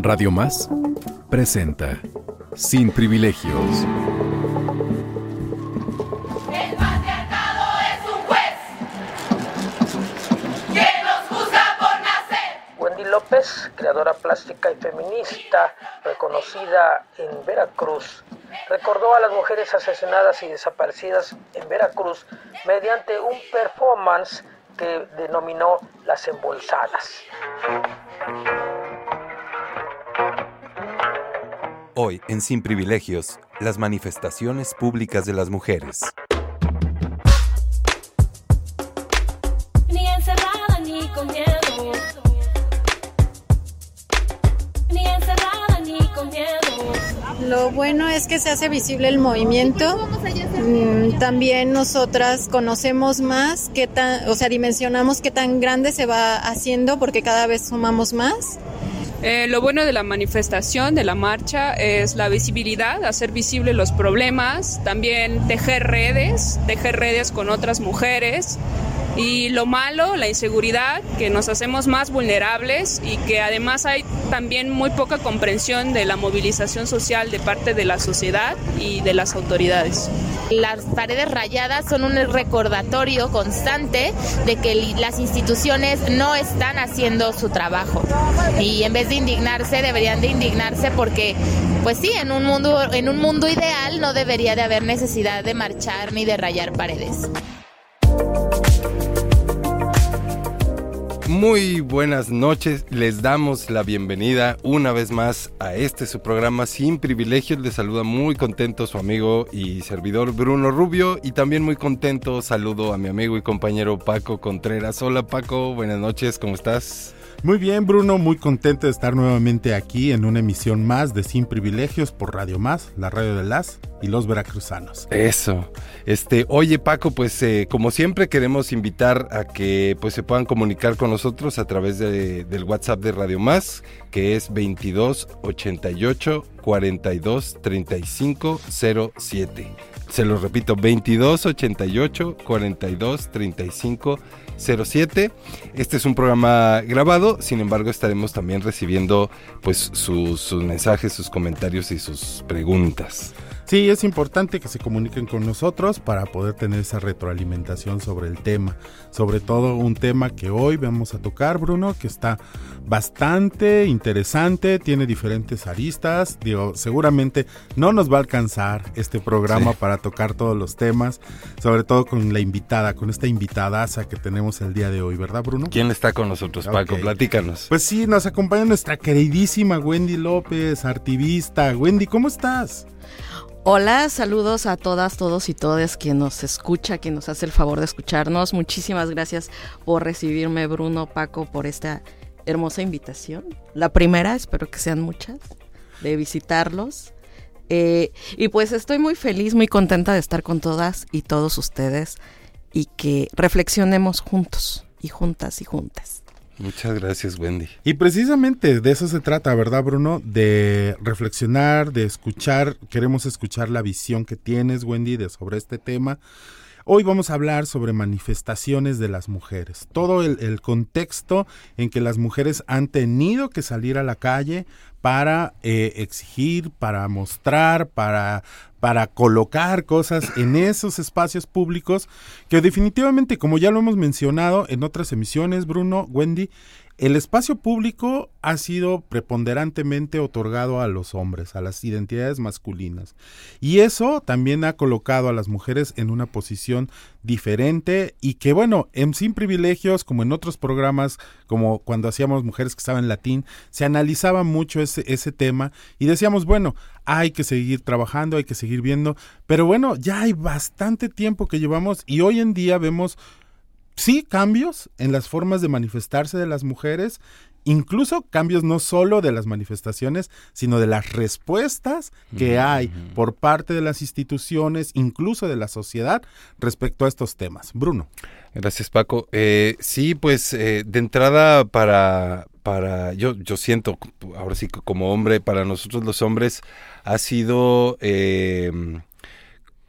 Radio Más presenta Sin Privilegios. El patriarcado es un juez que nos juzga por nacer. Wendy López, creadora plástica y feminista, reconocida en Veracruz, recordó a las mujeres asesinadas y desaparecidas en Veracruz mediante un performance que denominó Las Embolsadas. Hoy, en Sin Privilegios, las manifestaciones públicas de las mujeres. Ni encerrada ni con miedo. Ni encerrada ni con miedo. Lo bueno es que se hace visible el movimiento. Mm, También nosotras conocemos más qué tan, o sea, dimensionamos qué tan grande se va haciendo porque cada vez sumamos más. Eh, lo bueno de la manifestación, de la marcha, es la visibilidad, hacer visibles los problemas, también tejer redes, tejer redes con otras mujeres. Y lo malo, la inseguridad, que nos hacemos más vulnerables y que además hay también muy poca comprensión de la movilización social de parte de la sociedad y de las autoridades. Las paredes rayadas son un recordatorio constante de que las instituciones no están haciendo su trabajo. Y en vez de indignarse, deberían de indignarse porque, pues sí, en un mundo, en un mundo ideal no debería de haber necesidad de marchar ni de rayar paredes. Muy buenas noches, les damos la bienvenida una vez más a este su programa Sin Privilegios. Les saluda muy contento su amigo y servidor Bruno Rubio y también muy contento saludo a mi amigo y compañero Paco Contreras. Hola Paco, buenas noches, ¿cómo estás? Muy bien, Bruno, muy contento de estar nuevamente aquí en una emisión más de Sin Privilegios por Radio Más, la radio de las y los veracruzanos. Eso. Este, oye Paco, pues eh, como siempre queremos invitar a que pues se puedan comunicar con nosotros a través de- del WhatsApp de Radio Más, que es 22 88 42 35 07. Se lo repito, 22 88 42 35 07. Este es un programa grabado, sin embargo estaremos también recibiendo pues sus, sus mensajes, sus comentarios y sus preguntas. Sí, es importante que se comuniquen con nosotros para poder tener esa retroalimentación sobre el tema. Sobre todo un tema que hoy vamos a tocar, Bruno, que está bastante interesante, tiene diferentes aristas. Digo, seguramente no nos va a alcanzar este programa Sí. para tocar todos los temas, sobre todo con la invitada, con esta invitadaza que tenemos el día de hoy, ¿verdad, Bruno? ¿Quién está con nosotros, Paco? Platícanos. Pues sí, nos acompaña nuestra queridísima Wendy López, artivista. Wendy, ¿cómo estás? Hola, saludos a todas, todos y todes quien nos escucha, quien nos hace el favor de escucharnos. Muchísimas gracias por recibirme, Bruno, Paco, por esta hermosa invitación. La primera, espero que sean muchas, de visitarlos. Eh, y pues estoy muy feliz, muy contenta de estar con todas y todos ustedes y que reflexionemos juntos y juntas y juntas. Muchas gracias, Wendy. Y precisamente de eso se trata, ¿verdad, Bruno? De reflexionar, de escuchar. Queremos escuchar la visión que tienes, Wendy, de sobre este tema. Hoy vamos a hablar sobre manifestaciones de las mujeres, todo el, contexto en que las mujeres han tenido que salir a la calle para eh, exigir, para mostrar, para, para colocar cosas en esos espacios públicos que definitivamente, como ya lo hemos mencionado en otras emisiones, Bruno, Wendy, el espacio público ha sido preponderantemente otorgado a los hombres, a las identidades masculinas. Y eso también ha colocado a las mujeres en una posición diferente y que bueno, en Sin Privilegios, como en otros programas, como cuando hacíamos Mujeres que estaban en latín, se analizaba mucho ese tema y decíamos, bueno, hay que seguir trabajando, hay que seguir viendo, pero bueno, ya hay bastante tiempo que llevamos y hoy en día vemos sí cambios en las formas de manifestarse de las mujeres incluso cambios no solo de las manifestaciones, sino de las respuestas que hay por parte de las instituciones, incluso de la sociedad, respecto a estos temas. Bruno. Gracias, Paco. Eh, sí, pues eh, de entrada para, para yo, yo siento, ahora sí que como hombre, para nosotros los hombres ha sido eh,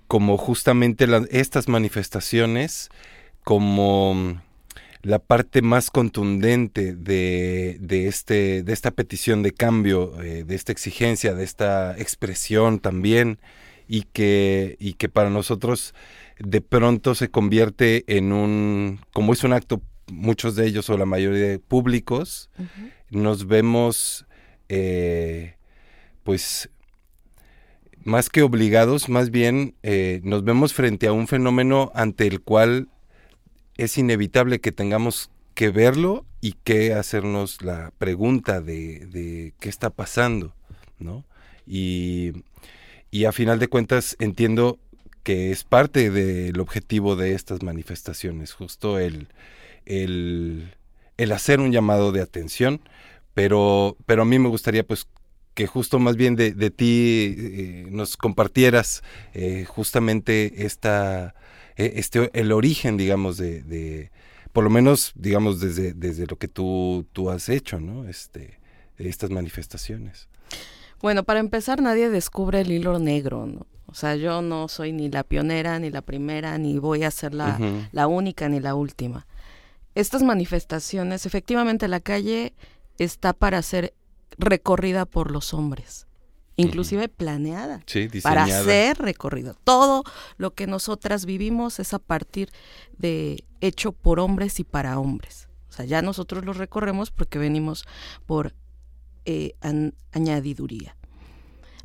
como justamente la- estas manifestaciones como la parte más contundente de, de este, de esta petición de cambio, eh, de esta exigencia, de esta expresión también, y que, y que para nosotros de pronto se convierte en un, como es un acto, muchos de ellos o la mayoría de públicos, nos vemos eh, pues más que obligados, más bien eh, nos vemos frente a un fenómeno ante el cual es inevitable que tengamos que verlo y que hacernos la pregunta de, qué está pasando, ¿no? Y, y a final de cuentas entiendo que es parte del objetivo de estas manifestaciones, justo el, el, el hacer un llamado de atención, pero, pero a mí me gustaría pues que justo más bien de, de ti eh, nos compartieras eh, justamente esta, este, el origen, digamos, de, de, por lo menos, digamos, desde, desde lo que tú, tú has hecho, ¿no? Este, estas manifestaciones. Bueno, para empezar, nadie descubre el hilo negro, ¿no? O sea, yo no soy ni la pionera, ni la primera, ni voy a ser la, la única, ni la última. Estas manifestaciones, efectivamente, la calle está para ser recorrida por los hombres, inclusive planeada Sí, para ser recorrido. Todo lo que nosotras vivimos es a partir de hecho por hombres y para hombres. O sea, ya nosotros lo recorremos porque venimos por eh, an- añadiduría.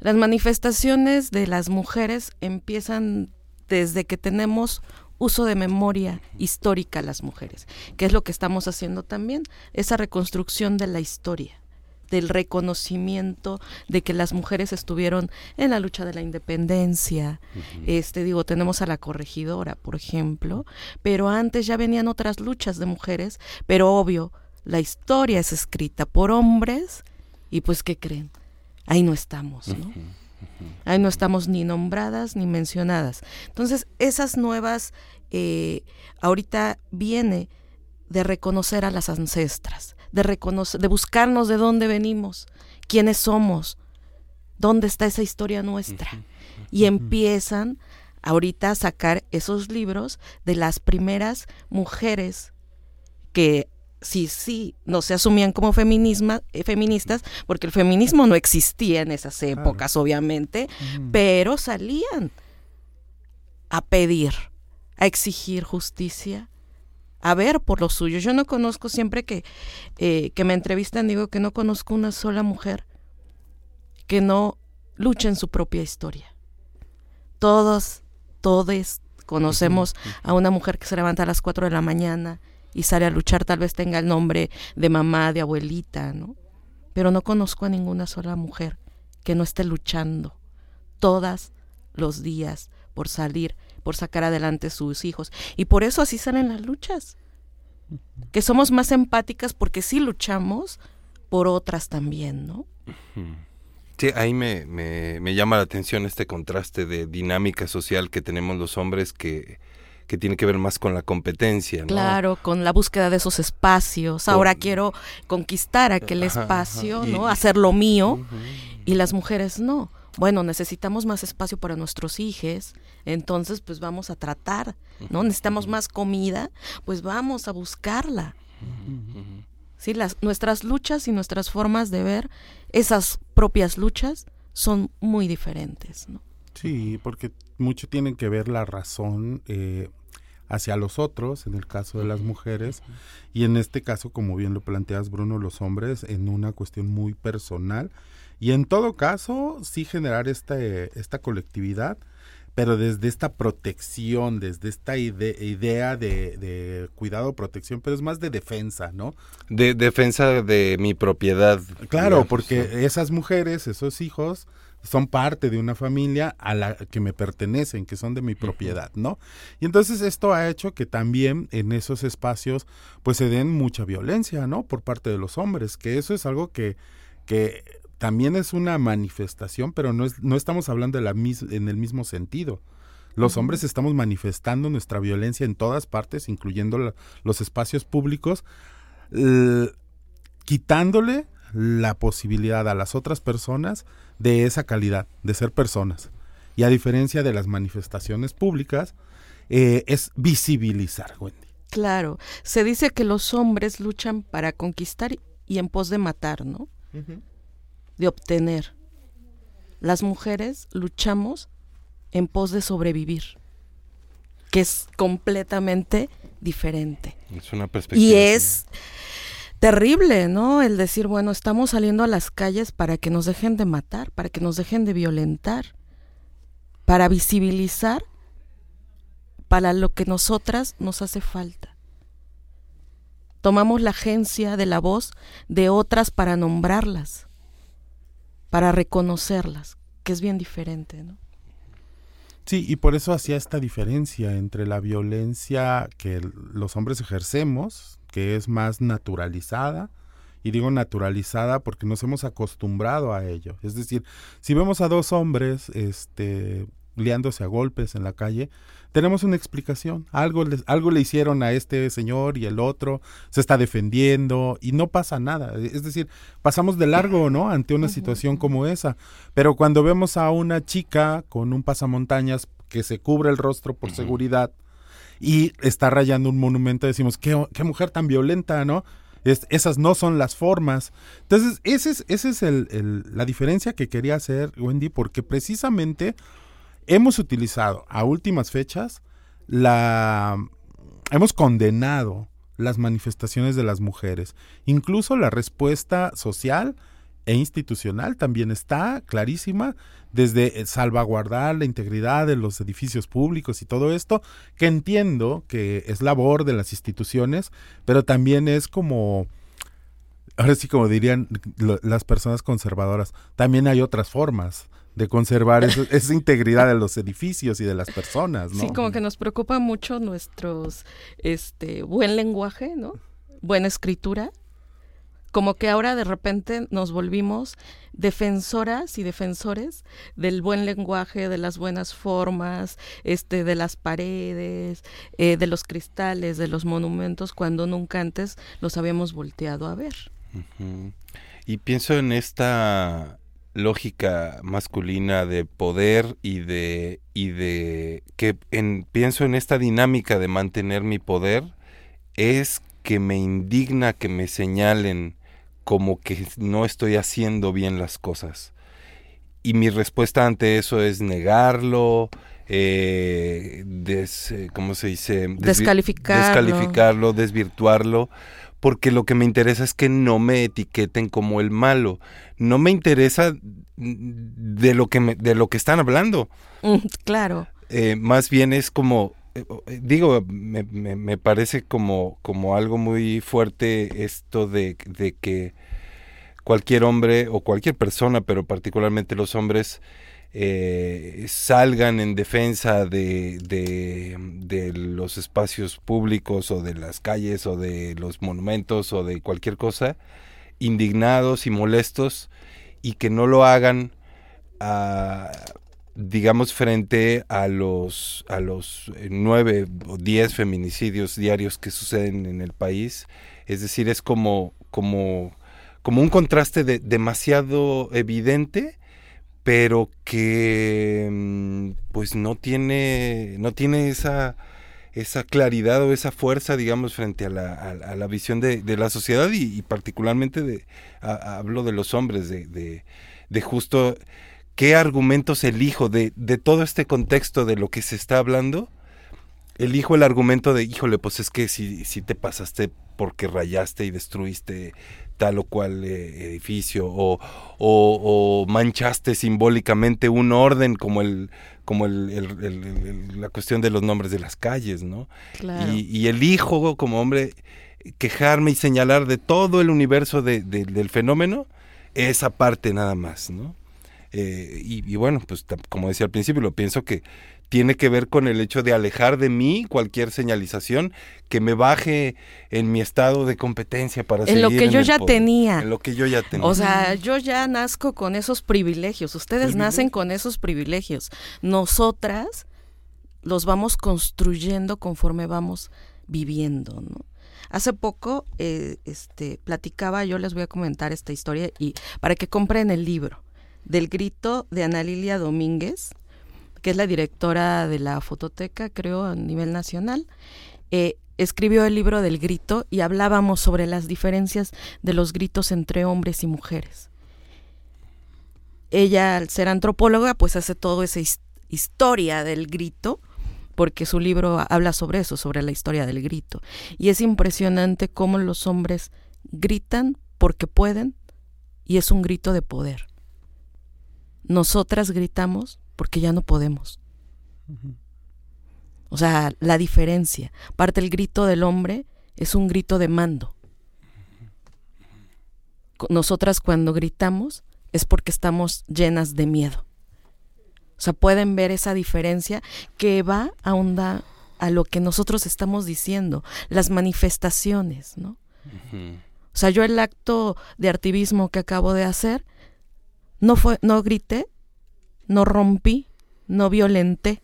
Las manifestaciones de las mujeres empiezan desde que tenemos uso de memoria histórica las mujeres, que es lo que estamos haciendo también, esa reconstrucción de la historia del reconocimiento de que las mujeres estuvieron en la lucha de la independencia. Este digo, tenemos a la corregidora, por ejemplo, pero antes ya venían otras luchas de mujeres, pero obvio, la historia es escrita por hombres y pues ¿qué creen? Ahí no estamos, ¿no? Ahí no estamos ni nombradas ni mencionadas. Entonces, esas nuevas, eh, ahorita viene de reconocer a las ancestras, de reconocer, de buscarnos de dónde venimos, quiénes somos, dónde está esa historia nuestra. Y empiezan ahorita a sacar esos libros de las primeras mujeres que sí, sí, no se asumían como feminisma, eh, feministas, porque el feminismo no existía en esas épocas, obviamente, pero salían a pedir, a exigir justicia, a ver por lo suyo. Yo no conozco, siempre que, eh, que me entrevistan, digo que no conozco una sola mujer que no luche en su propia historia. Todos, todos conocemos a una mujer que se levanta a las 4 de la mañana y sale a luchar, tal vez tenga el nombre de mamá, de abuelita, ¿no? Pero no conozco a ninguna sola mujer que no esté luchando todas los días por salir, por sacar adelante sus hijos. Y por eso así salen las luchas. Que somos más empáticas porque sí luchamos por otras también, ¿no? Sí, ahí me, me, me llama la atención este contraste de dinámica social que tenemos los hombres que, que tiene que ver más con la competencia, ¿no? Claro, con la búsqueda de esos espacios. Ahora quiero conquistar aquel Ajá, espacio, ajá. Y- ¿no? Hacer lo mío. Y las mujeres no. Bueno, necesitamos más espacio para nuestros hijos, entonces pues vamos a tratar, ¿no? Necesitamos más comida, pues vamos a buscarla. Sí, las, nuestras luchas y nuestras formas de ver esas propias luchas son muy diferentes, ¿no? Sí, porque mucho tiene que ver la razón eh, hacia los otros, en el caso de las mujeres, y en este caso, como bien lo planteas, Bruno, los hombres, en una cuestión muy personal. Y en todo caso, sí generar esta, eh, esta colectividad, pero desde esta protección, desde esta ide- idea de, de cuidado, protección, pero es más de defensa, ¿no? De defensa de mi propiedad. Claro, digamos, porque esas mujeres, esos hijos, son parte de una familia a la que me pertenecen, que son de mi propiedad, ¿no? Y entonces esto ha hecho que también en esos espacios pues se den mucha violencia, ¿no? Por parte de los hombres, que eso es algo que, que también es una manifestación, pero no, es, no estamos hablando de la mis, en el mismo sentido. Los hombres estamos manifestando nuestra violencia en todas partes, incluyendo la, los espacios públicos, eh, quitándole la posibilidad a las otras personas de esa calidad, de ser personas. Y a diferencia de las manifestaciones públicas, eh, es visibilizar, Wendy. Claro, se dice que los hombres luchan para conquistar y en pos de matar, ¿no? De obtener. Las mujeres luchamos en pos de sobrevivir, que es completamente diferente. Es una perspectiva. Y es terrible, ¿no? El decir, bueno, estamos saliendo a las calles para que nos dejen de matar, para que nos dejen de violentar, para visibilizar para lo que nosotras nos hace falta. Tomamos la agencia de la voz de otras para nombrarlas, para reconocerlas, que es bien diferente, ¿no? Sí, y por eso hacía esta diferencia entre la violencia que los hombres ejercemos, que es más naturalizada, y digo naturalizada porque nos hemos acostumbrado a ello. Es decir, si vemos a dos hombres este, liándose a golpes en la calle, tenemos una explicación. Algo, les, algo le hicieron a este señor y el otro se está defendiendo y no pasa nada. Es decir, pasamos de largo, ¿no? Ante una situación como esa. Pero cuando vemos a una chica con un pasamontañas que se cubre el rostro por seguridad y está rayando un monumento, decimos, qué, qué mujer tan violenta, ¿no? Es, esas no son las formas. Entonces, esa es, ese es el, el, la diferencia que quería hacer, Wendy, porque precisamente hemos utilizado a últimas fechas la hemos condenado las manifestaciones de las mujeres, incluso la respuesta social e institucional también está clarísima desde salvaguardar la integridad de los edificios públicos y todo esto, que entiendo que es labor de las instituciones, pero también es como ahora sí como dirían las personas conservadoras, también hay otras formas de conservar eso, esa integridad de los edificios y de las personas, ¿no? Sí, como que nos preocupa mucho nuestros, este, buen lenguaje, ¿no? Buena escritura. Como que ahora de repente nos volvimos defensoras y defensores del buen lenguaje, de las buenas formas, este, de las paredes, eh, de los cristales, de los monumentos, cuando nunca antes los habíamos volteado a ver. Uh -huh. Y pienso en esta lógica masculina de poder y de y de que en, pienso en esta dinámica de mantener mi poder es que me indigna que me señalen como que no estoy haciendo bien las cosas. Y mi respuesta ante eso es negarlo eh, des, cómo se dice Desvi descalificarlo. descalificarlo desvirtuarlo porque lo que me interesa es que no me etiqueten como el malo. No me interesa de lo que me, de lo que están hablando. Mm, claro. Eh, más bien es como eh, digo, me, me, me, parece como, como algo muy fuerte esto de, de, que cualquier hombre o cualquier persona, pero particularmente los hombres, eh, salgan en defensa de, de, los espacios públicos o de las calles o de los monumentos o de cualquier cosa, indignados y molestos y que no lo hagan a, digamos frente a los a los nueve o diez feminicidios diarios que suceden en el país. Es decir es como como como un contraste de, demasiado evidente pero que pues no tiene no tiene esa esa claridad o esa fuerza digamos frente a la, a, la visión de, de, la sociedad y, particularmente de hablo de los hombres de, de, de justo qué argumentos elijo de, de todo este contexto de lo que se está hablando. Elijo el argumento de híjole pues es que si, si te pasaste porque rayaste y destruiste tal o cual eh, edificio o, o, o, manchaste simbólicamente un orden como el como el, el, el, la cuestión de los nombres de las calles, ¿no? Claro. Y, y, elijo como hombre quejarme y señalar de todo el universo de, de, del fenómeno esa parte nada más, ¿no? Eh, y, y, bueno, pues como decía al principio, lo pienso que tiene que ver con el hecho de alejar de mí cualquier señalización que me baje en mi estado de competencia para en lo que yo ya poder, tenía. En lo que yo ya tenía. O sea, yo ya nazco con esos privilegios. Ustedes nacen con esos privilegios. Nosotras los vamos construyendo conforme vamos viviendo, ¿no? Hace poco, eh, este, platicaba, yo les voy a comentar esta historia y para que compren el libro del grito de Ana Lilia Domínguez, que es la directora de la fototeca, creo, a nivel nacional. Eh, escribió el libro del grito y hablábamos sobre las diferencias de los gritos entre hombres y mujeres. Ella, al ser antropóloga, pues hace toda esa historia del grito porque su libro habla sobre eso, sobre la historia del grito. Y es impresionante cómo los hombres gritan porque pueden y es un grito de poder. Nosotras gritamos porque ya no podemos. O sea, la diferencia. Parte el grito del hombre es un grito de mando. Nosotras cuando gritamos es porque estamos llenas de miedo. O sea, pueden ver esa diferencia que va a onda a lo que nosotros estamos diciendo, las manifestaciones, ¿no? O sea, yo el acto de activismo que acabo de hacer, no fue, no grité, no rompí, no violenté,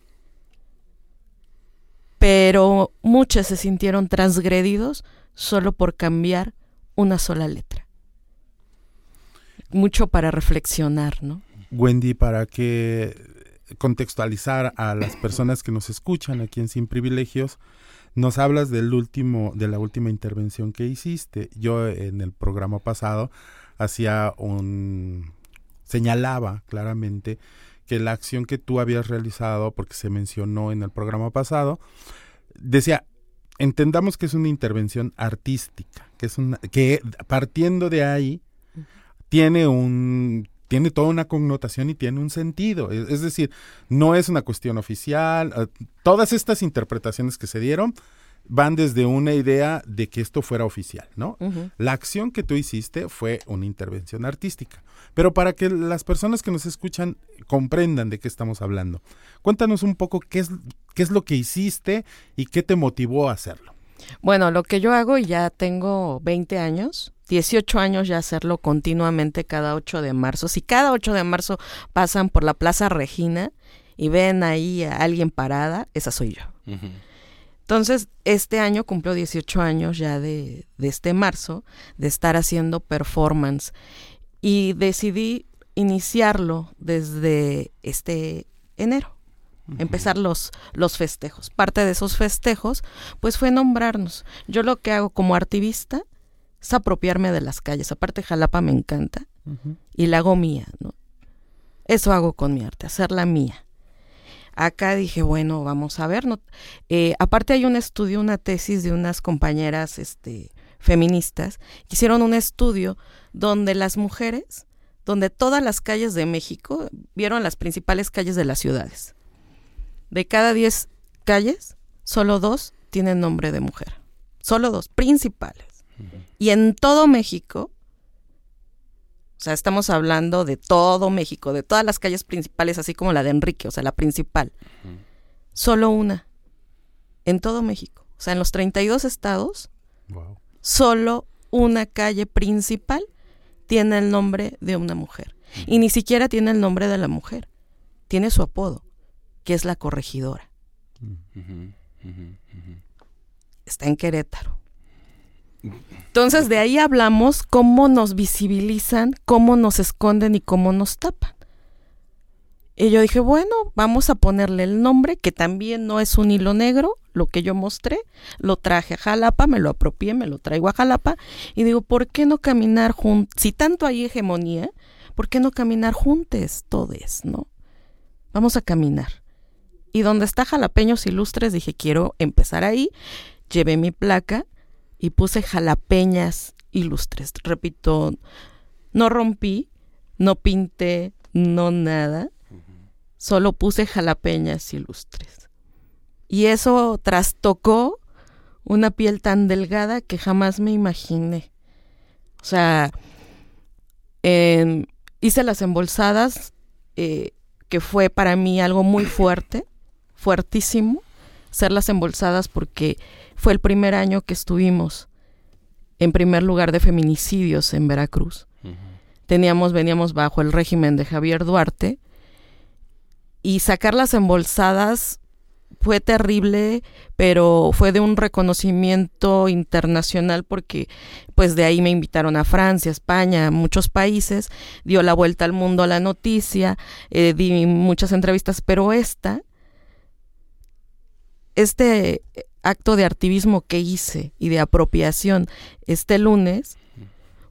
pero muchos se sintieron transgredidos solo por cambiar una sola letra. Mucho para reflexionar, ¿no? Wendy, para que contextualizar a las personas que nos escuchan aquí en Sin Privilegios, nos hablas del último, de la última intervención que hiciste. Yo en el programa pasado hacía un señalaba claramente que la acción que tú habías realizado, porque se mencionó en el programa pasado, decía, entendamos que es una intervención artística, que es una, que partiendo de ahí tiene un tiene toda una connotación y tiene un sentido. Es, decir, no es una cuestión oficial. Eh, todas estas interpretaciones que se dieron van desde una idea de que esto fuera oficial, ¿no? La acción que tú hiciste fue una intervención artística. Pero para que las personas que nos escuchan comprendan de qué estamos hablando, cuéntanos un poco qué es, qué es lo que hiciste y qué te motivó a hacerlo. Bueno, lo que yo hago, y ya tengo 20 años, 18 años ya hacerlo continuamente cada 8 de marzo. Si cada 8 de marzo pasan por la Plaza Regina y ven ahí a alguien parada, esa soy yo. Entonces, este año cumplo 18 años ya de, de este marzo, de estar haciendo performance. Y decidí iniciarlo desde este enero empezar los, los festejos. Parte de esos festejos, pues fue nombrarnos. Yo lo que hago como activista es apropiarme de las calles. Aparte Jalapa me encanta y la hago mía, ¿no? Eso hago con mi arte, hacerla mía. Acá dije, bueno, vamos a ver. No, eh, aparte hay un estudio, una tesis de unas compañeras este, feministas que hicieron un estudio donde las mujeres, donde todas las calles de México vieron las principales calles de las ciudades. De cada 10 calles, solo dos tienen nombre de mujer. Solo dos, principales. Y en todo México, o sea, estamos hablando de todo México, de todas las calles principales, así como la de Enrique, o sea, la principal. Solo una. En todo México. O sea, en los 32 estados, solo una calle principal tiene el nombre de una mujer. Y ni siquiera tiene el nombre de la mujer. Tiene su apodo, que es la corregidora. Está en Querétaro. Entonces de ahí hablamos cómo nos visibilizan, cómo nos esconden y cómo nos tapan. Y yo dije, bueno, vamos a ponerle el nombre, que también no es un hilo negro, lo que yo mostré, lo traje a Jalapa, me lo apropié, me lo traigo a Jalapa, y digo, ¿por qué no caminar juntos? Si tanto hay hegemonía, ¿por qué no caminar juntos todos, no? Vamos a caminar. Y donde está Jalapeños Ilustres, dije, quiero empezar ahí, llevé mi placa, y puse jalapeñas ilustres. Repito, no rompí, no pinté, no nada, solo puse jalapeñas ilustres. Y eso trastocó una piel tan delgada que jamás me imaginé. O sea, hice las embolsadas eh, que fue para mí algo muy fuerte, fuertísimo, ser las embolsadas porque fue el primer año que estuvimos en primer lugar de feminicidios en Veracruz. Teníamos, veníamos bajo el régimen de Javier Duarte y sacar las embolsadas fue terrible, pero fue de un reconocimiento internacional porque pues de ahí me invitaron a Francia, España, a muchos países, dio la vuelta al mundo la noticia, eh, di muchas entrevistas, pero esta, este acto de activismo que hice y de apropiación este lunes,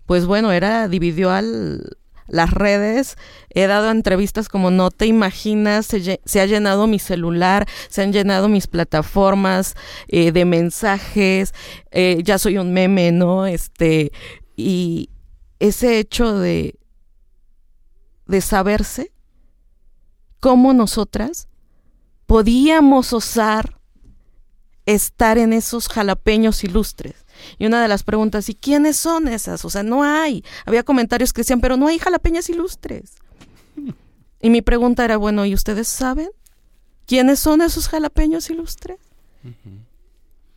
pues bueno, era, dividió al, las redes, he dado entrevistas como no te imaginas, se, ha llenado mi celular, se han llenado mis plataformas eh, de mensajes, eh, ya soy un meme, ¿no? Este, y ese hecho de, de saberse cómo nosotras podíamos osar estar en esos jalapeños ilustres. Y una de las preguntas, ¿y quiénes son esas? O sea, no hay. Había comentarios que decían, pero no hay jalapeñas ilustres. Y mi pregunta era, bueno, ¿y ustedes saben quiénes son esos jalapeños ilustres?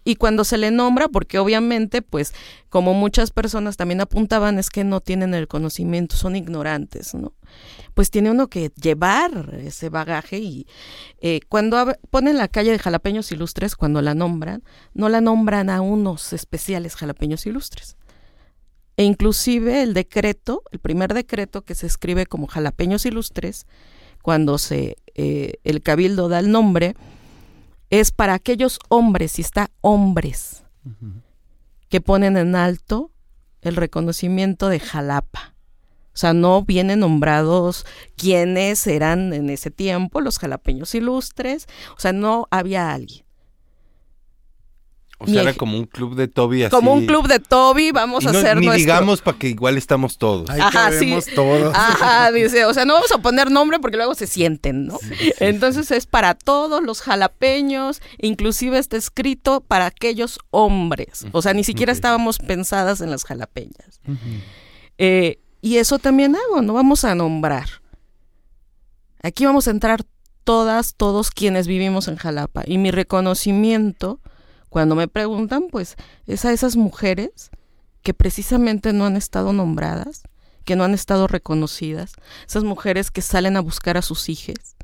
Y cuando se le nombra, porque obviamente, pues, como muchas personas también apuntaban, es que no tienen el conocimiento, son ignorantes, ¿no? Pues tiene uno que llevar ese bagaje y eh, cuando ponen la calle de jalapeños ilustres, cuando la nombran, no la nombran a unos especiales jalapeños ilustres. E inclusive el decreto, el primer decreto que se escribe como jalapeños ilustres, cuando se eh, el cabildo da el nombre, es para aquellos hombres, y está hombres, que ponen en alto el reconocimiento de Jalapa. O sea, no vienen nombrados quiénes eran en ese tiempo los jalapeños ilustres. O sea, no había alguien. O sea, era como un club de Toby así. Como un club de Toby, vamos a hacer ni digamos para que igual estamos todos. Ajá, sí. todos. Ajá, dice, o sea, no vamos a poner nombre porque luego se sienten, ¿no? Entonces es para todos los jalapeños, inclusive está escrito para aquellos hombres. O sea, ni siquiera estábamos pensadas en las jalapeñas. Eh, y eso también hago, no vamos a nombrar. Aquí vamos a entrar todas, todos quienes vivimos en Jalapa. Y mi reconocimiento cuando me preguntan, pues es a esas mujeres que precisamente no han estado nombradas, que no han estado reconocidas, esas mujeres que salen a buscar a sus hijos,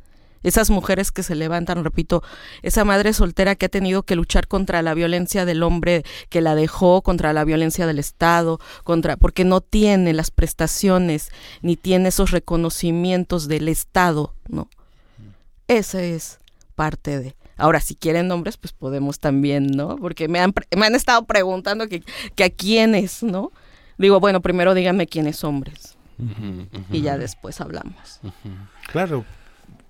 esas mujeres que se levantan, repito, esa madre soltera que ha tenido que luchar contra la violencia del hombre que la dejó, contra la violencia del Estado, contra porque no tiene las prestaciones ni tiene esos reconocimientos del Estado, ¿no? Esa es parte de. Ahora, si quieren nombres, pues podemos también, ¿no? Porque me han, me han estado preguntando que, a quiénes, ¿no? Digo, bueno, primero díganme quiénes hombres. Y ya después hablamos. Claro,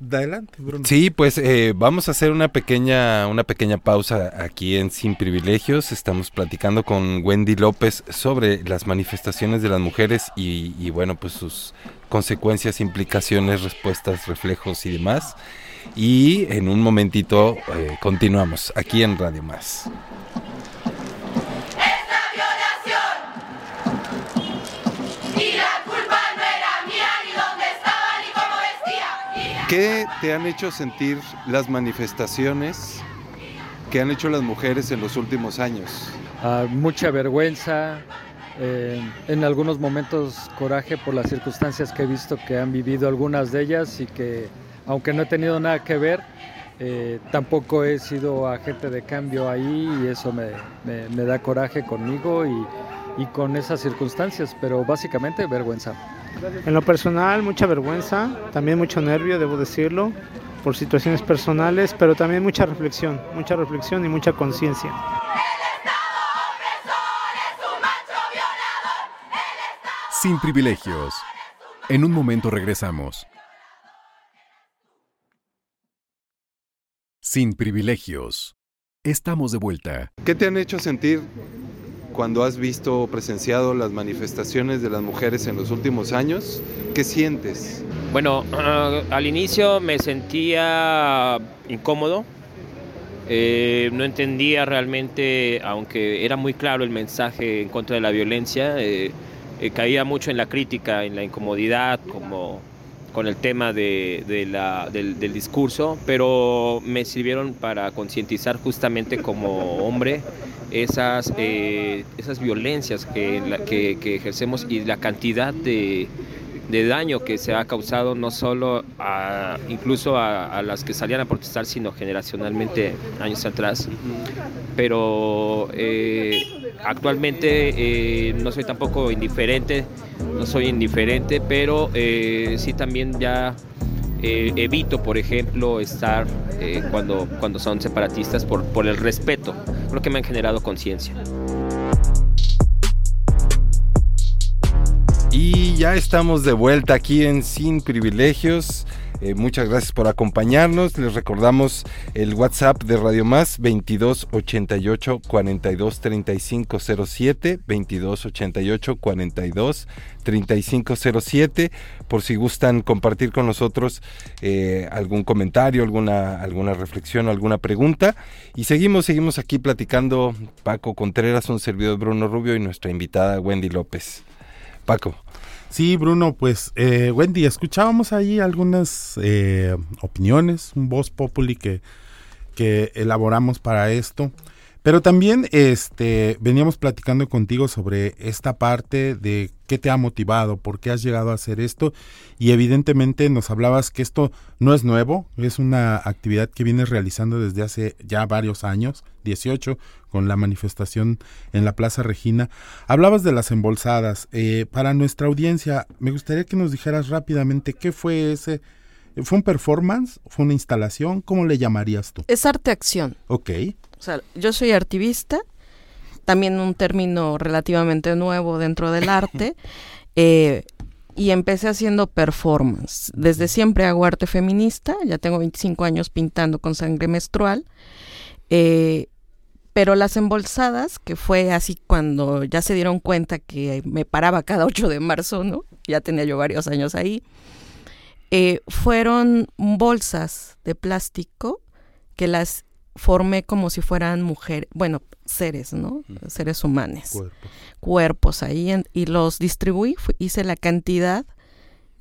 Adelante, Bruno. Sí, pues eh, vamos a hacer una pequeña, una pequeña pausa aquí en Sin Privilegios. Estamos platicando con Wendy López sobre las manifestaciones de las mujeres y, y bueno, pues sus consecuencias, implicaciones, respuestas, reflejos y demás. Y en un momentito eh, continuamos aquí en Radio Más. ¿Qué te han hecho sentir las manifestaciones que han hecho las mujeres en los últimos años? Ah, mucha vergüenza, eh, en algunos momentos coraje por las circunstancias que he visto que han vivido algunas de ellas y que aunque no he tenido nada que ver, eh, tampoco he sido agente de cambio ahí y eso me, da coraje conmigo y, con esas circunstancias, pero básicamente vergüenza. En lo personal, mucha vergüenza, también mucho nervio, debo decirlo, por situaciones personales, pero también mucha reflexión, mucha reflexión y mucha conciencia. Sin privilegios. En un momento regresamos. Sin privilegios. Estamos de vuelta. ¿Qué te han hecho sentir cuando has visto o presenciado las manifestaciones de las mujeres en los últimos años? ¿Qué sientes? Bueno, al inicio me sentía incómodo. Eh, no entendía realmente, aunque era muy claro el mensaje en contra de la violencia, eh, eh, caía mucho en la crítica, en la incomodidad, como con el tema de, de la, del, del discurso, pero me sirvieron para concientizar justamente como hombre esas, eh, esas violencias que, que ejercemos y la cantidad de, de daño que se ha causado no solo a, incluso a, las que salían a protestar, sino generacionalmente años atrás. Pero eh, actualmente eh, no soy tampoco indiferente, no soy indiferente, pero eh, sí también ya eh, evito, por ejemplo, estar eh, cuando, cuando son separatistas por, por el respeto. Creo que me han generado conciencia. Y ya estamos de vuelta aquí en Sin Privilegios. Eh, muchas gracias por acompañarnos. Les recordamos el WhatsApp de Radio Más 2288 42 35 07 2288 42 35 07 por si gustan compartir con nosotros eh, algún comentario, alguna alguna reflexión, alguna pregunta y seguimos seguimos aquí platicando Paco Contreras, un servidor Bruno Rubio y nuestra invitada Wendy López. Paco. Sí, Bruno, pues eh, Wendy, escuchábamos ahí algunas eh, opiniones, un voz populi que, que elaboramos para esto, pero también este, veníamos platicando contigo sobre esta parte de qué te ha motivado, por qué has llegado a hacer esto y evidentemente nos hablabas que esto no es nuevo, es una actividad que vienes realizando desde hace ya varios años, 18, con la manifestación en la Plaza Regina. Hablabas de las embolsadas. Eh, para nuestra audiencia, me gustaría que nos dijeras rápidamente qué fue ese. ¿Fue un performance? ¿Fue una instalación? ¿Cómo le llamarías tú? Es arte-acción. Ok. O sea, yo soy activista, también un término relativamente nuevo dentro del arte, eh, y empecé haciendo performance. Desde siempre hago arte feminista, ya tengo 25 años pintando con sangre menstrual, eh, pero las embolsadas, que fue así cuando ya se dieron cuenta que me paraba cada 8 de marzo, ¿no? Ya tenía yo varios años ahí, eh, fueron bolsas de plástico que las formé como si fueran mujeres, bueno, seres, ¿no? Seres humanos. Cuerpos. Cuerpos ahí en- y los distribuí, hice la cantidad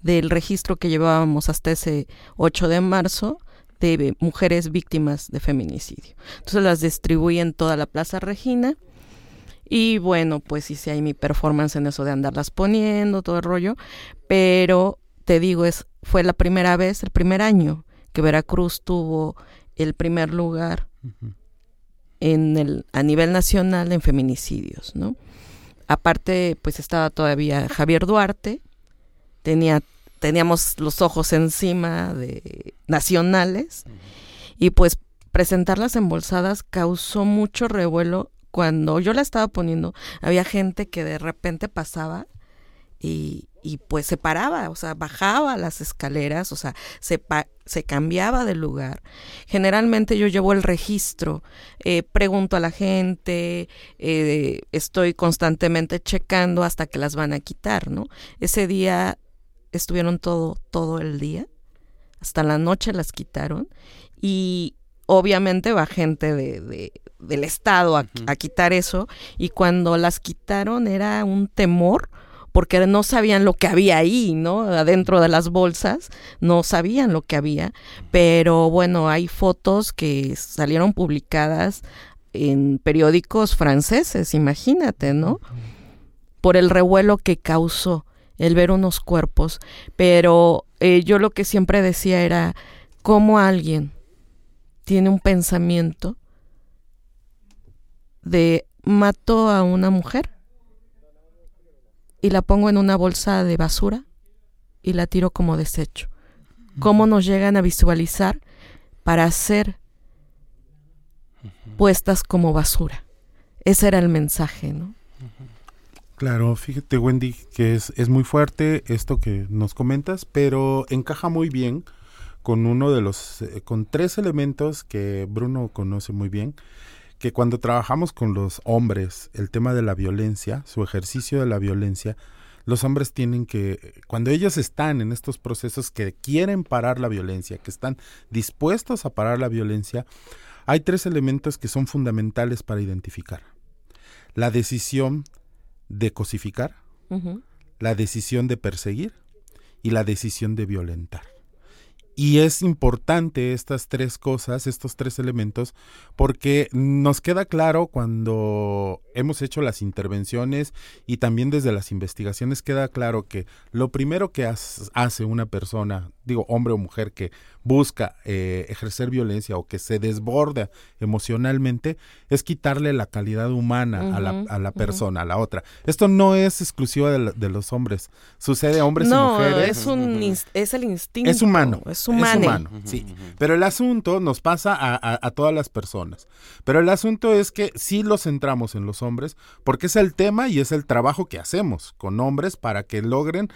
del registro que llevábamos hasta ese 8 de marzo de mujeres víctimas de feminicidio. Entonces las distribuí en toda la Plaza Regina y bueno, pues hice ahí mi performance en eso de andarlas poniendo, todo el rollo, pero te digo, es fue la primera vez, el primer año que Veracruz tuvo el primer lugar en el a nivel nacional en feminicidios, ¿no? Aparte, pues estaba todavía Javier Duarte, tenía teníamos los ojos encima de nacionales y pues presentar las embolsadas causó mucho revuelo cuando yo la estaba poniendo había gente que de repente pasaba y, y pues se paraba, o sea, bajaba las escaleras, o sea, se, pa- se cambiaba de lugar. Generalmente yo llevo el registro, eh, pregunto a la gente, eh, estoy constantemente checando hasta que las van a quitar, ¿no? Ese día estuvieron todo, todo el día, hasta la noche las quitaron y obviamente va gente de, de- del estado a, a quitar eso y cuando las quitaron era un temor porque no sabían lo que había ahí, ¿no? Adentro de las bolsas, no sabían lo que había, pero bueno, hay fotos que salieron publicadas en periódicos franceses, imagínate, ¿no? Por el revuelo que causó el ver unos cuerpos, pero eh, yo lo que siempre decía era cómo alguien tiene un pensamiento de mato a una mujer y la pongo en una bolsa de basura y la tiro como desecho. ¿Cómo nos llegan a visualizar para ser puestas como basura? Ese era el mensaje, ¿no? Claro, fíjate Wendy que es, es muy fuerte esto que nos comentas, pero encaja muy bien con uno de los, eh, con tres elementos que Bruno conoce muy bien, que cuando trabajamos con los hombres, el tema de la violencia, su ejercicio de la violencia, los hombres tienen que, cuando ellos están en estos procesos que quieren parar la violencia, que están dispuestos a parar la violencia, hay tres elementos que son fundamentales para identificar. La decisión de cosificar, la decisión de perseguir y la decisión de violentar. Y es importante estas tres cosas, estos tres elementos, porque nos queda claro cuando hemos hecho las intervenciones y también desde las investigaciones queda claro que lo primero que hace una persona, digo hombre o mujer, que busca eh, ejercer violencia o que se desborda emocionalmente, es quitarle la calidad humana a, la, a la persona, a la otra. Esto no es exclusivo de, de los hombres, sucede a hombres y mujeres. Es, un, es el instinto. Es humano. Es humano. Es humano, sí. Pero el asunto nos pasa a, a, a, todas las personas. Pero el asunto es que sí lo centramos en los hombres porque es el tema y es el trabajo que hacemos con hombres para que logren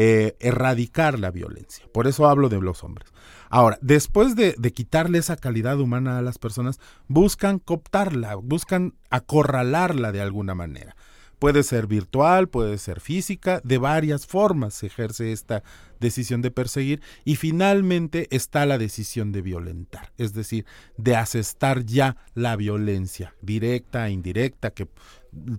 eh, erradicar la violencia. Por eso hablo de los hombres. Ahora, después de, de, quitarle esa calidad humana a las personas, buscan cooptarla, buscan acorralarla de alguna manera. Puede ser virtual, puede ser física, de varias formas se ejerce esta decisión de perseguir y finalmente está la decisión de violentar, es decir, de asestar ya la violencia directa e indirecta que,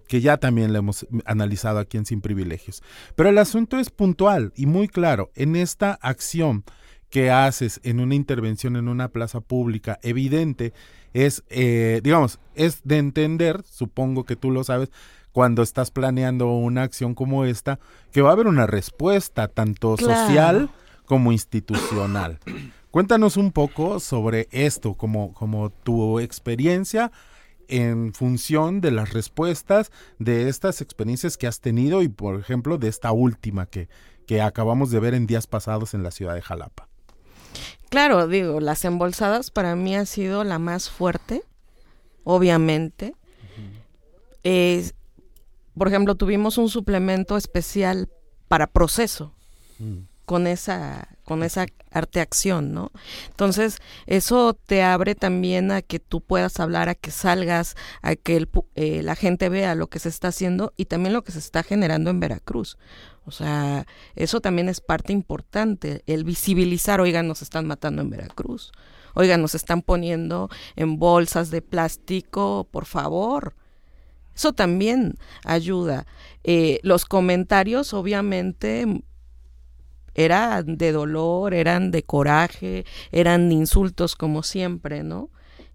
que ya también la hemos analizado aquí en Sin Privilegios. Pero el asunto es puntual y muy claro, en esta acción que haces en una intervención en una plaza pública evidente es, eh, digamos, es de entender, supongo que tú lo sabes, cuando estás planeando una acción como esta, que va a haber una respuesta tanto claro. social como institucional. Cuéntanos un poco sobre esto, como, como tu experiencia en función de las respuestas de estas experiencias que has tenido y, por ejemplo, de esta última que, que acabamos de ver en días pasados en la ciudad de Jalapa. Claro, digo, las embolsadas para mí ha sido la más fuerte, obviamente. Uh -huh. eh, por ejemplo, tuvimos un suplemento especial para proceso mm. Con esa con esa arte acción, ¿no? Entonces, eso te abre también a que tú puedas hablar, a que salgas, a que el, eh, la gente vea lo que se está haciendo y también lo que se está generando en Veracruz. O sea, eso también es parte importante, el visibilizar, oigan, nos están matando en Veracruz, oigan, nos están poniendo en bolsas de plástico, por favor. Eso también ayuda. Eh, los comentarios, obviamente, eran de dolor, eran de coraje, eran insultos como siempre, ¿no?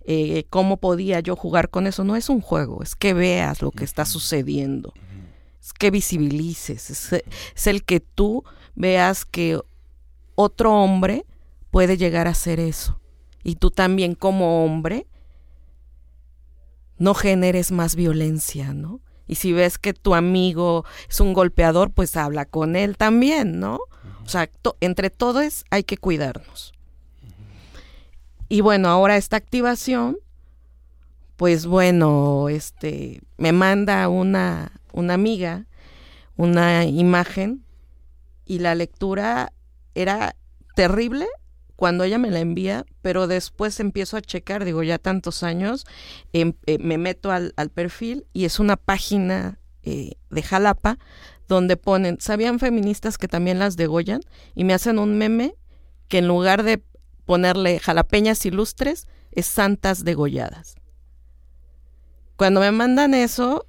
Eh, ¿Cómo podía yo jugar con eso? No es un juego, es que veas lo que está sucediendo, es que visibilices, es, es el que tú veas que otro hombre puede llegar a hacer eso. Y tú también como hombre no generes más violencia, ¿no? Y si ves que tu amigo es un golpeador, pues habla con él también, ¿no? O sea, entre todos hay que cuidarnos. Y bueno, ahora esta activación, pues bueno, este, me manda una, una amiga una imagen y la lectura era terrible cuando ella me la envía, pero después empiezo a checar, digo, ya tantos años, eh, eh, me meto al, al, perfil y es una página eh, de Jalapa donde ponen, ¿sabían feministas que también las degollan? Y me hacen un meme que en lugar de ponerle jalapeñas ilustres, es santas degolladas. Cuando me mandan eso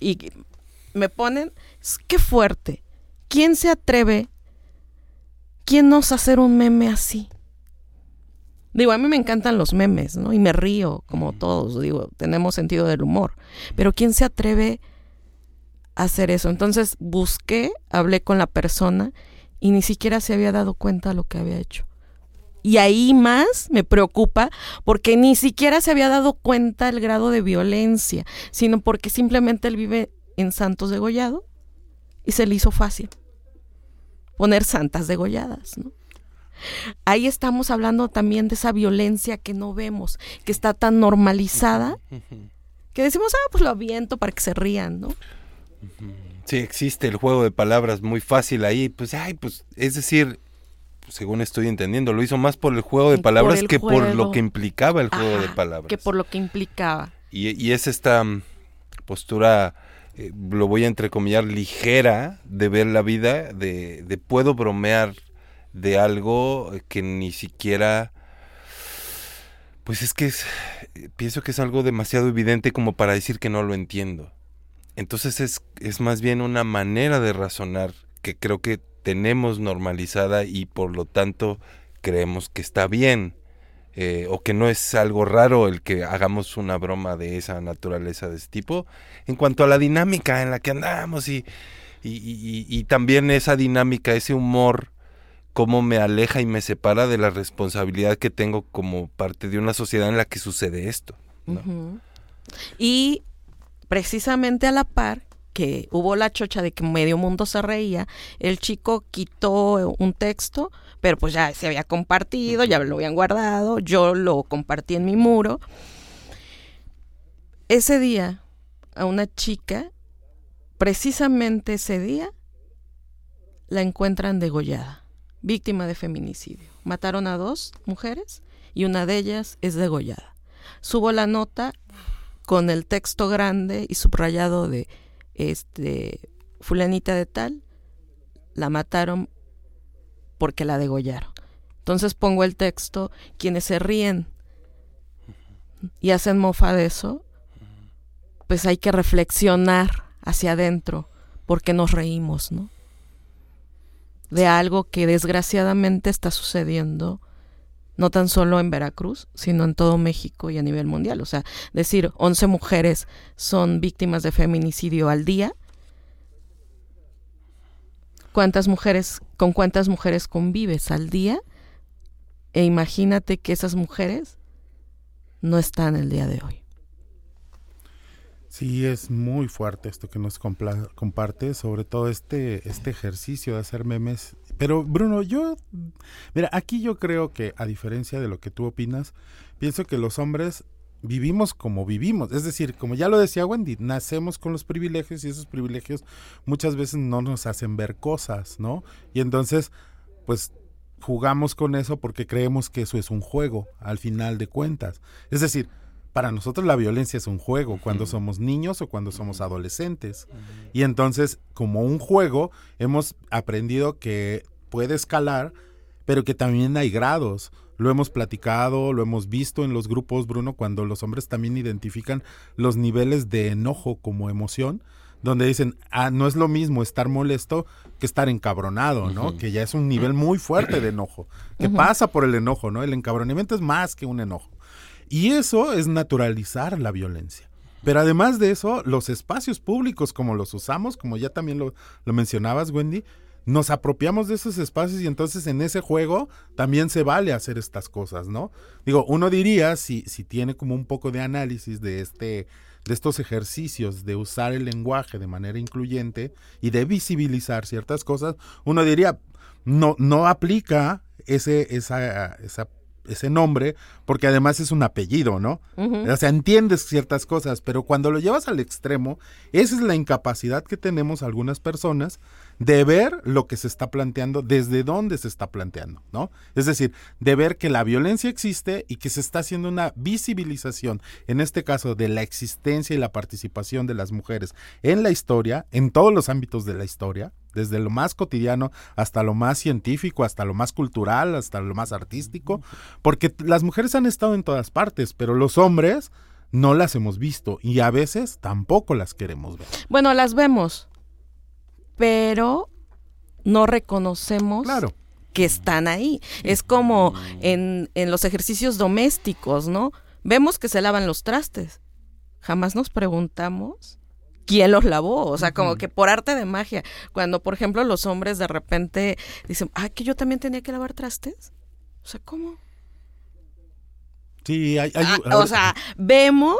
y me ponen, qué fuerte. ¿Quién se atreve? ¿Quién nos hacer un meme así? Digo, a mí me encantan los memes, ¿no? Y me río, como todos, digo, tenemos sentido del humor. Pero ¿quién se atreve a hacer eso? Entonces busqué, hablé con la persona y ni siquiera se había dado cuenta de lo que había hecho. Y ahí más me preocupa porque ni siquiera se había dado cuenta el grado de violencia, sino porque simplemente él vive en Santos degollado y se le hizo fácil poner santas degolladas, ¿no? Ahí estamos hablando también de esa violencia que no vemos, que está tan normalizada, que decimos, ah, pues lo aviento para que se rían, ¿no? Sí, existe el juego de palabras muy fácil ahí, pues, ay, pues, es decir, según estoy entendiendo, lo hizo más por el juego de palabras por que juego. por lo que implicaba el juego Ajá, de palabras. Que por lo que implicaba. Y, y es esta postura eh, lo voy a entrecomillar, ligera de ver la vida, de, de, puedo bromear de algo que ni siquiera... Pues es que es, pienso que es algo demasiado evidente como para decir que no lo entiendo. Entonces es, es más bien una manera de razonar que creo que tenemos normalizada y por lo tanto creemos que está bien. eh, o que no es algo raro el que hagamos una broma de esa naturaleza, de ese tipo, en cuanto a la dinámica en la que andamos y, y, y- también esa dinámica, ese humor, cómo me aleja y me separa de la responsabilidad que tengo como parte de una sociedad en la que sucede esto. Y precisamente a la par que hubo la chocha de que medio mundo se reía, el chico quitó un texto, pero pues ya se había compartido, ya lo habían guardado, yo lo compartí en mi muro. Ese día, a una chica, precisamente ese día, la encuentran degollada, víctima de feminicidio. Mataron a dos mujeres y una de ellas es degollada. Subo la nota con el texto grande y subrayado de este fulanita de tal, la mataron porque la degollaron. Entonces pongo el texto, quienes se ríen y hacen mofa de eso, pues hay que reflexionar hacia adentro, porque nos reímos, ¿no? De algo que desgraciadamente está sucediendo no tan solo en Veracruz, sino en todo México y a nivel mundial. O sea, decir 11 mujeres son víctimas de feminicidio al día. ¿Cuántas mujeres, con cuántas mujeres convives al día? E imagínate que esas mujeres no están el día de hoy. Sí, es muy fuerte esto que nos compla- comparte, sobre todo este, este ejercicio de hacer memes. Pero Bruno, yo, mira, aquí yo creo que a diferencia de lo que tú opinas, pienso que los hombres vivimos como vivimos. Es decir, como ya lo decía Wendy, nacemos con los privilegios y esos privilegios muchas veces no nos hacen ver cosas, ¿no? Y entonces, pues jugamos con eso porque creemos que eso es un juego, al final de cuentas. Es decir, para nosotros la violencia es un juego cuando somos niños o cuando somos adolescentes. Y entonces, como un juego, hemos aprendido que puede escalar, pero que también hay grados. Lo hemos platicado, lo hemos visto en los grupos, Bruno, cuando los hombres también identifican los niveles de enojo como emoción, donde dicen, ah, no es lo mismo estar molesto que estar encabronado, ¿no? Que ya es un nivel muy fuerte de enojo, que pasa por el enojo, ¿no? El encabronamiento es más que un enojo. Y eso es naturalizar la violencia. Pero además de eso, los espacios públicos como los usamos, como ya también lo, lo mencionabas, Wendy, nos apropiamos de esos espacios y entonces en ese juego también se vale hacer estas cosas, ¿no? Digo, uno diría, si, si tiene como un poco de análisis de este de estos ejercicios de usar el lenguaje de manera incluyente y de visibilizar ciertas cosas, uno diría, no, no aplica ese, esa, esa ese nombre, porque además es un apellido, ¿no? O sea, entiendes ciertas cosas, pero cuando lo llevas al extremo, esa es la incapacidad que tenemos algunas personas de ver lo que se está planteando, desde dónde se está planteando, ¿no? Es decir, de ver que la violencia existe y que se está haciendo una visibilización, en este caso, de la existencia y la participación de las mujeres en la historia, en todos los ámbitos de la historia, desde lo más cotidiano hasta lo más científico, hasta lo más cultural, hasta lo más artístico, porque las mujeres han estado en todas partes, pero los hombres no las hemos visto y a veces tampoco las queremos ver. Bueno, las vemos, pero no reconocemos que están ahí. Es como en, en los ejercicios domésticos, ¿no? Vemos que se lavan los trastes. Jamás nos preguntamos quién los lavó. O sea, como que por arte de magia. Cuando, por ejemplo, los hombres de repente dicen, ah, que yo también tenía que lavar trastes. O sea, ¿cómo? Sí, hay, hay- Ah, o sea, vemos,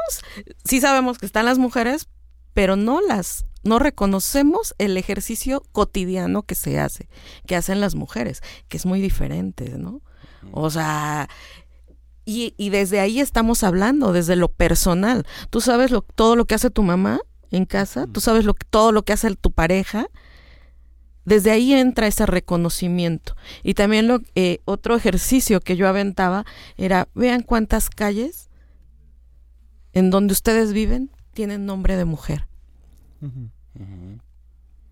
sí sabemos que están las mujeres, pero no las, no reconocemos el ejercicio cotidiano que se hace, que hacen las mujeres, que es muy diferente, ¿no? O sea, y, y desde ahí estamos hablando, desde lo personal. Tú sabes lo, todo lo que hace tu mamá en casa, tú sabes lo, que- todo lo que hace tu pareja. Desde ahí entra ese reconocimiento. Y también lo, eh, otro ejercicio que yo aventaba era, vean cuántas calles en donde ustedes viven tienen nombre de mujer.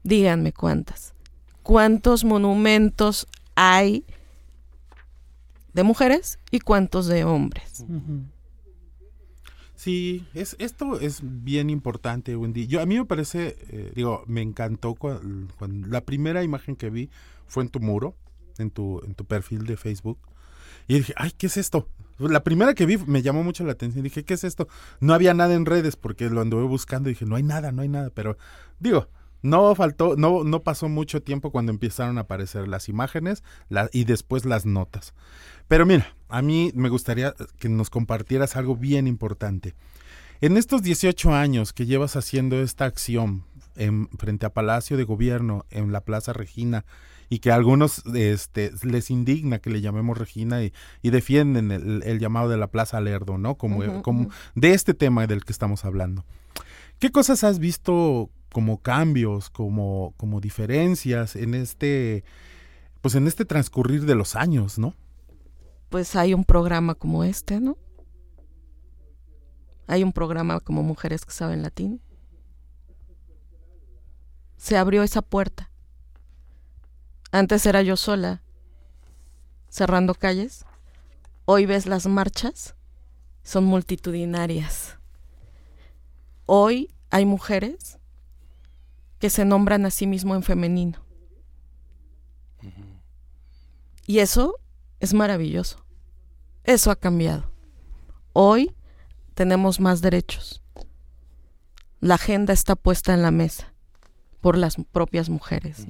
Díganme cuántas. ¿Cuántos monumentos hay de mujeres y cuántos de hombres? Sí, es, esto es bien importante, Wendy. Yo, a mí me parece, eh, digo, me encantó cuando, la primera imagen que vi fue en tu muro, en tu, en tu perfil de Facebook. Y dije, ay, ¿qué es esto? La primera que vi me llamó mucho la atención. Dije, ¿qué es esto? No había nada en redes porque lo anduve buscando y dije, no hay nada, no hay nada. Pero digo, no faltó, no, no pasó mucho tiempo cuando empezaron a aparecer las imágenes y después las notas. Pero mira, a mí me gustaría que nos compartieras algo bien importante. En estos 18 años que llevas haciendo esta acción en, frente a Palacio de Gobierno, en la Plaza Regina, y que a algunos este, les indigna que le llamemos Regina y, defienden el, llamado de la Plaza Lerdo, ¿no? Como, como de este tema del que estamos hablando. ¿Qué cosas has visto como cambios, como, como diferencias en este, pues en este transcurrir de los años, ¿no? Pues hay un programa como este, ¿no? Hay un programa como Mujeres que saben latín. Se abrió esa puerta. Antes era yo sola, cerrando calles. Hoy ves las marchas, son multitudinarias. Hoy hay mujeres que se nombran a sí mismo en femenino. Y eso es maravilloso. Eso ha cambiado. Hoy tenemos más derechos. La agenda está puesta en la mesa por las propias mujeres.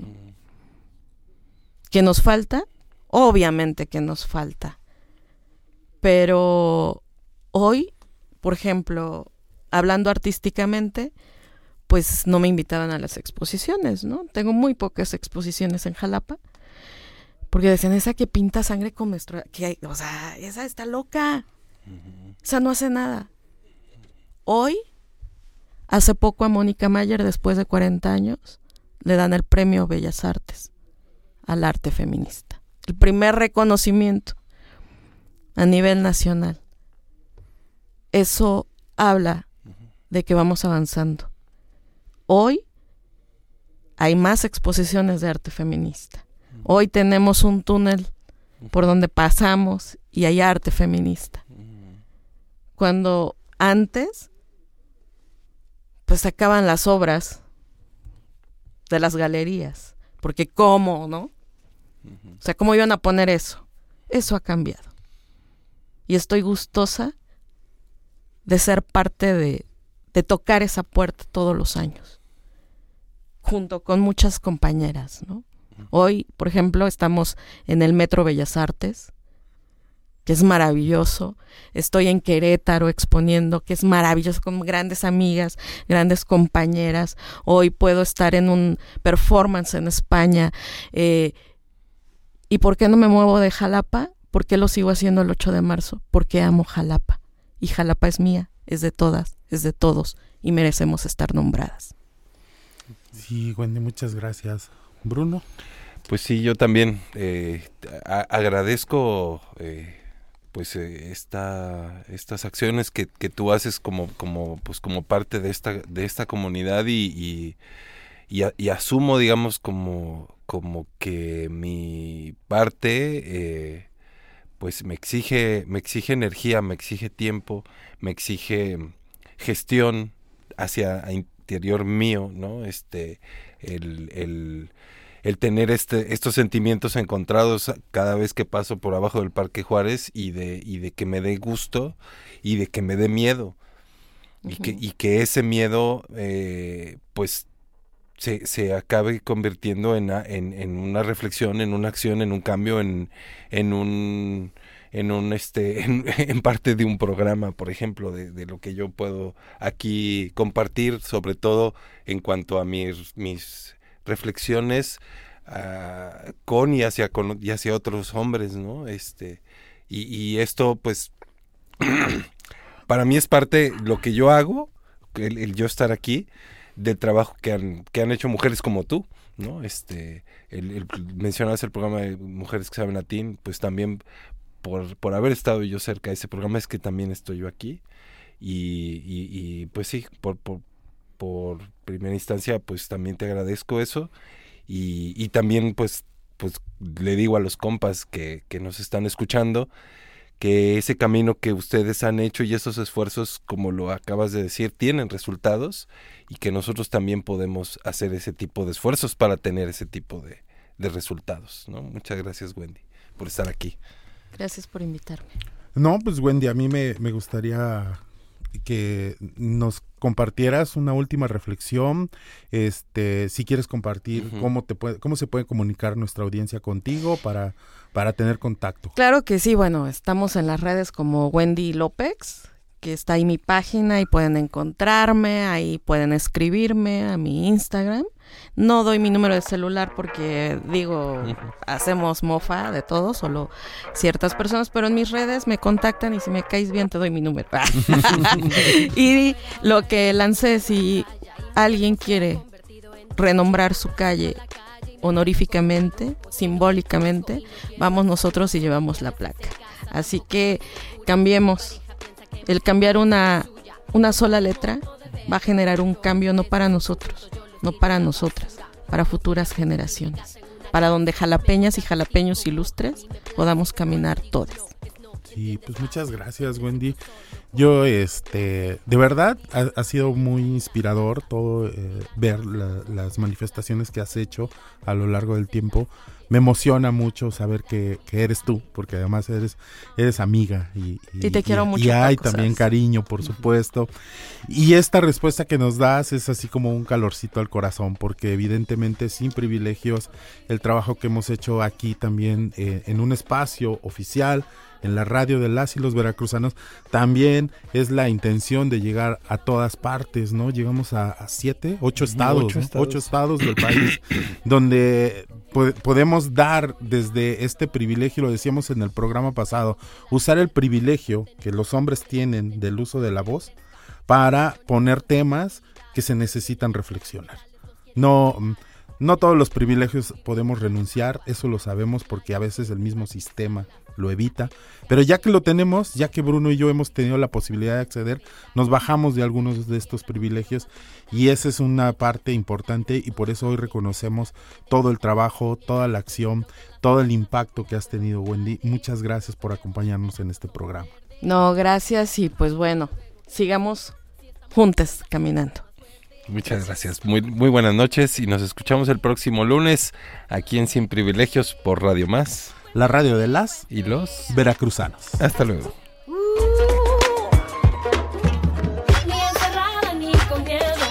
¿Que nos falta? Obviamente que nos falta. Pero hoy, por ejemplo, hablando artísticamente, pues no me invitaban a las exposiciones, ¿no? Tengo muy pocas exposiciones en Jalapa. Porque decían, esa que pinta sangre con nuestro... Que, o sea, esa está loca. Esa no hace nada. Hoy, hace poco a Mónica Mayer, después de 40 años, le dan el premio Bellas Artes al arte feminista. El primer reconocimiento a nivel nacional. Eso habla de que vamos avanzando. Hoy hay más exposiciones de arte feminista. Hoy tenemos un túnel por donde pasamos y hay arte feminista. Cuando antes, pues sacaban las obras de las galerías. Porque cómo, ¿no? O sea, ¿cómo iban a poner eso? Eso ha cambiado. Y estoy gustosa de ser parte de, de tocar esa puerta todos los años junto con muchas compañeras, ¿no? Hoy, por ejemplo, estamos en el Metro Bellas Artes, que es maravilloso. Estoy en Querétaro exponiendo, que es maravilloso, con grandes amigas, grandes compañeras. Hoy puedo estar en un performance en España. Eh, ¿Y por qué no me muevo de Jalapa? ¿Por qué lo sigo haciendo el 8 de marzo? Porque amo Jalapa. Y Jalapa es mía, es de todas, es de todos, y merecemos estar nombradas. Sí, Wendy, muchas gracias. Bruno. Pues sí, yo también eh, agradezco eh, pues eh, esta, estas acciones que, que, tú haces como, como, pues como parte de esta, de esta comunidad y, y, y, asumo, digamos, como, como que mi parte pues me exige, me exige energía, me exige tiempo, me exige gestión hacia interior mío, ¿no? Este, el, el, el tener este, estos sentimientos encontrados cada vez que paso por abajo del Parque Juárez y de, y de que me dé gusto y de que me dé miedo. y, que, y que ese miedo, eh, pues, se, se, acabe convirtiendo en, en, en, una reflexión, en una acción, en un cambio, en, en un en un este en, parte de un programa por ejemplo de, lo que yo puedo aquí compartir sobre todo en cuanto a mis mis reflexiones uh, con y hacia con y hacia otros hombres no este y, y esto pues para mí es parte lo que yo hago el, el yo estar aquí del trabajo que han que han hecho mujeres como tú ¿no? Este, el, el, mencionabas el programa de Mujeres que saben latín, pues también por, por haber estado yo cerca de ese programa es que también estoy yo aquí. Y, y, pues sí, por, por, por, primera instancia, pues también te agradezco eso. Y, y también pues, pues le digo a los compas que, que nos están escuchando que ese camino que ustedes han hecho y esos esfuerzos, como lo acabas de decir, tienen resultados y que nosotros también podemos hacer ese tipo de esfuerzos para tener ese tipo de, de resultados. ¿no? Muchas gracias, Wendy, por estar aquí. Gracias por invitarme. No, pues Wendy, a mí me, me gustaría que nos compartieras una última reflexión, este, si quieres compartir cómo te puede, cómo se puede comunicar nuestra audiencia contigo para, para tener contacto. Claro que sí, bueno, estamos en las redes como Wendy López, que está ahí mi página y pueden encontrarme, ahí pueden escribirme a mi Instagram. No doy mi número de celular porque digo, hacemos mofa de todo, solo ciertas personas, pero en mis redes me contactan y si me caes bien te doy mi número. y lo que lancé, si alguien quiere renombrar su calle honoríficamente, simbólicamente, vamos nosotros y llevamos la placa. Así que cambiemos. El cambiar una, una sola letra va a generar un cambio no para nosotros, no para nosotras, para futuras generaciones, para donde jalapeñas y jalapeños ilustres podamos caminar todos. Sí, pues muchas gracias, Wendy. Yo, este, de verdad, ha, sido muy inspirador todo eh, ver la- las manifestaciones que has hecho a lo largo del tiempo. Me emociona mucho saber que, que eres tú, porque además eres, eres amiga y, Y te quiero mucho, Y hay Paco, también ¿sabes? cariño, por supuesto. Y esta respuesta que nos das es así como un calorcito al corazón, porque evidentemente sin privilegios, el trabajo que hemos hecho aquí también eh, en un espacio oficial, en la radio de las y los veracruzanos, también es la intención de llegar a todas partes, ¿no? Llegamos a, a siete, ocho estados, ocho ¿no? estados. ocho estados del país, donde po- podemos dar desde este privilegio, lo decíamos en el programa pasado, usar el privilegio que los hombres tienen del uso de la voz para poner temas que se necesitan reflexionar. No, no todos los privilegios podemos renunciar, eso lo sabemos porque a veces el mismo sistema lo evita, pero ya que lo tenemos, ya que Bruno y yo hemos tenido la posibilidad de acceder, nos bajamos de algunos de estos privilegios y esa es una parte importante y por eso hoy reconocemos todo el trabajo, toda la acción, todo el impacto que has tenido, Wendy. Muchas gracias por acompañarnos en este programa. No, gracias y pues bueno, sigamos juntas caminando. Muchas gracias. Muy, muy buenas noches y nos escuchamos el próximo lunes aquí en Sin Privilegios por Radio Más. La radio de las y los veracruzanos. Hasta luego. Ni encerrada ni con miedo.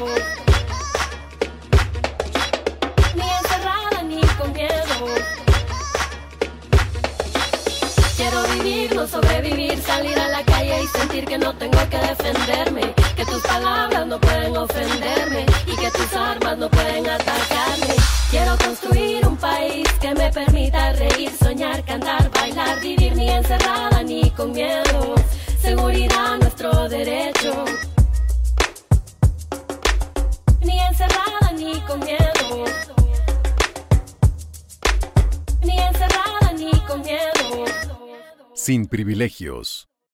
Ni encerrada ni con miedo. Quiero vivir, no sobrevivir, salir a la calle y sentir que no tengo que defenderme. Que tus palabras no pueden ofenderme y que tus armas no pueden atacarme. Quiero construir un país cantar, bailar, vivir ni encerrada ni con miedo. Seguridad nuestro derecho. Ni encerrada ni con miedo. Ni encerrada ni con miedo. Sin privilegios.